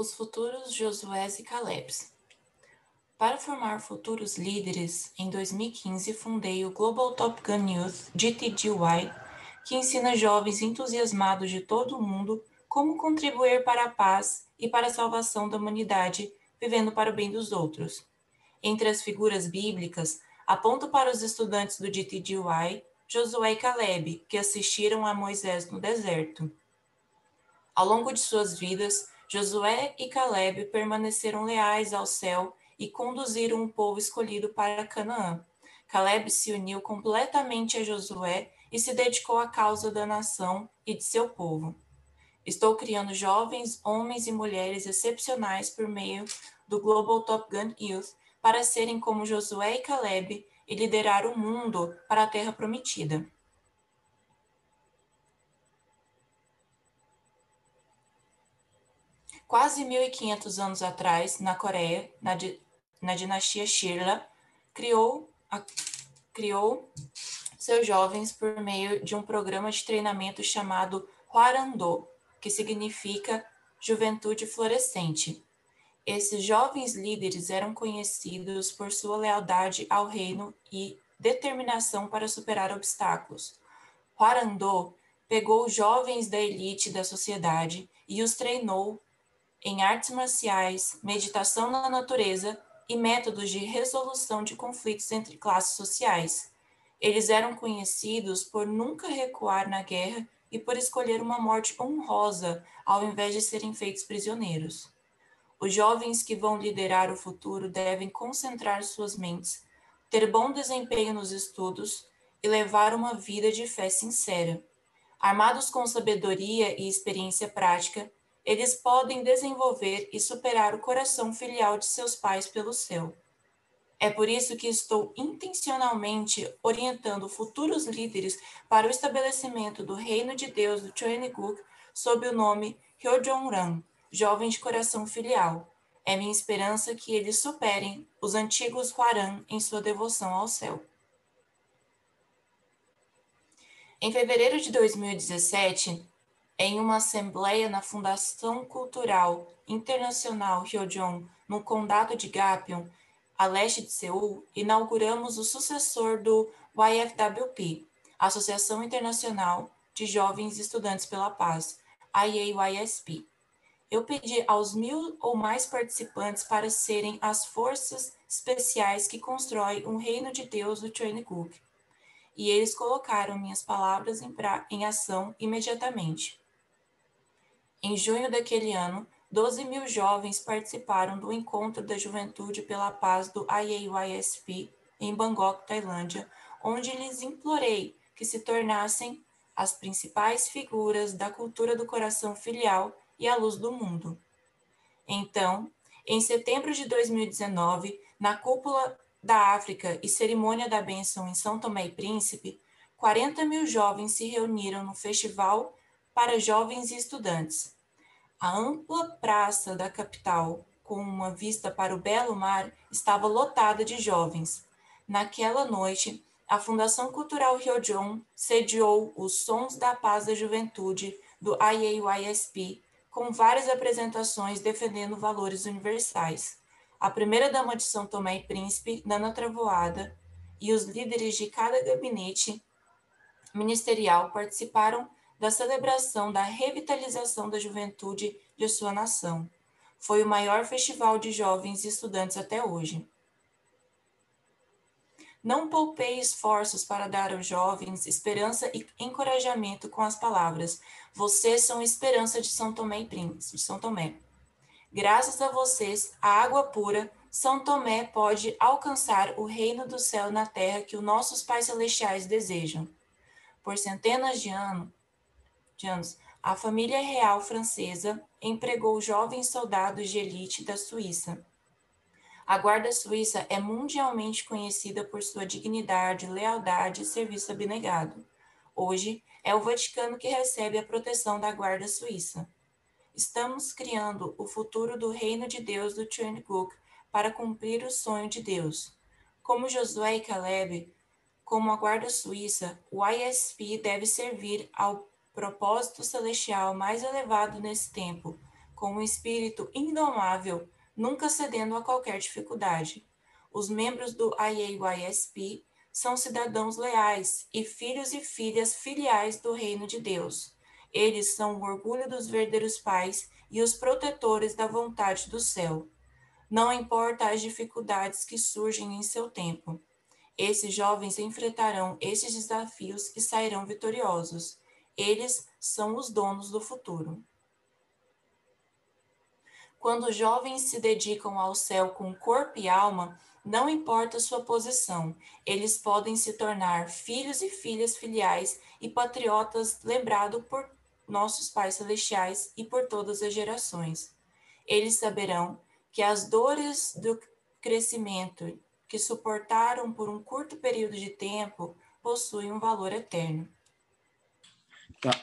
Os futuros Josués e Calebs. Para formar futuros líderes, em 2015 fundei o Global Top Gun Youth GTGY, que ensina jovens entusiasmados de todo o mundo como contribuir para a paz e para a salvação da humanidade, vivendo para o bem dos outros. Entre as figuras bíblicas, aponto para os estudantes do GTGY Josué e Caleb, que assistiram a Moisés no deserto. Ao longo de suas vidas, Josué e Caleb permaneceram leais ao céu e conduziram o povo escolhido para Canaã. Caleb se uniu completamente a Josué e se dedicou à causa da nação e de seu povo. Estou criando jovens, homens e mulheres excepcionais por meio do Global Top Gun Youth para serem como Josué e Caleb e liderar o mundo para a terra prometida. Quase 1.500 anos atrás, na Coreia, na, di, na dinastia Shirla, criou, a, criou seus jovens por meio de um programa de treinamento chamado Hwarando, que significa Juventude Florescente. Esses jovens líderes eram conhecidos por sua lealdade ao reino e determinação para superar obstáculos. Hwarando pegou jovens da elite da sociedade e os treinou em artes marciais, meditação na natureza e métodos de resolução de conflitos entre classes sociais. Eles eram conhecidos por nunca recuar na guerra e por escolher uma morte honrosa ao invés de serem feitos prisioneiros. Os jovens que vão liderar o futuro devem concentrar suas mentes, ter bom desempenho nos estudos e levar uma vida de fé sincera. Armados com sabedoria e experiência prática, eles podem desenvolver e superar o coração filial de seus pais pelo seu. É por isso que estou intencionalmente orientando futuros líderes para o estabelecimento do reino de Deus do Choeniguk sob o nome Hyojongran, jovem de coração filial. É minha esperança que eles superem os antigos Huaran em sua devoção ao céu. Em fevereiro de 2017, em uma assembleia na Fundação Cultural Internacional Hyojong, no condado de Gapyeong, a leste de Seul, inauguramos o sucessor do YFWP, Associação Internacional de Jovens Estudantes pela Paz, IAYSP. Eu pedi aos mil ou mais participantes para serem as forças especiais que constroem um reino de Deus do Cook. E eles colocaram minhas palavras em, em ação imediatamente. Em junho daquele ano, 12 mil jovens participaram do Encontro da Juventude pela Paz do IAYSP em Bangkok, Tailândia, onde lhes implorei que se tornassem as principais figuras da cultura do coração filial e a luz do mundo. Então, em setembro de 2019, na cúpula da África e cerimônia da bênção em São Tomé e Príncipe, 40 mil jovens se reuniram no Festival para jovens e estudantes. A ampla praça da capital, com uma vista para o belo mar, estava lotada de jovens. Naquela noite, a Fundação Cultural Hyojong sediou os Sons da Paz da Juventude do IAYSP, com várias apresentações defendendo valores universais. A primeira-dama de São Tomé e Príncipe, Nana Travoada, e os líderes de cada gabinete ministerial participaram da celebração da revitalização da juventude de sua nação. Foi o maior festival de jovens e estudantes até hoje. Não poupei esforços para dar aos jovens esperança e encorajamento com as palavras: Vocês são esperança de São Tomé e Príncipe, São Tomé. Graças a vocês, a água pura, São Tomé pode alcançar o reino do céu na terra que os nossos pais celestiais desejam. Por centenas de anos, de anos, a família real francesa empregou jovens soldados de elite da Suíça. A Guarda Suíça é mundialmente conhecida por sua dignidade, lealdade e serviço abnegado. Hoje, é o Vaticano que recebe a proteção da Guarda Suíça. Estamos criando o futuro do reino de Deus do Tcherniguk para cumprir o sonho de Deus. Como Josué e Caleb, como a Guarda Suíça, o ISP deve servir ao propósito celestial mais elevado nesse tempo, com um espírito indomável, nunca cedendo a qualquer dificuldade. Os membros do IAYSP são cidadãos leais e filhos e filhas filiais do reino de Deus. Eles são o orgulho dos verdadeiros pais e os protetores da vontade do céu. Não importa as dificuldades que surgem em seu tempo. Esses jovens enfrentarão esses desafios e sairão vitoriosos. Eles são os donos do futuro. Quando jovens se dedicam ao céu com corpo e alma, não importa sua posição, eles podem se tornar filhos e filhas filiais e patriotas lembrados por nossos pais celestiais e por todas as gerações. Eles saberão que as dores do crescimento que suportaram por um curto período de tempo possuem um valor eterno.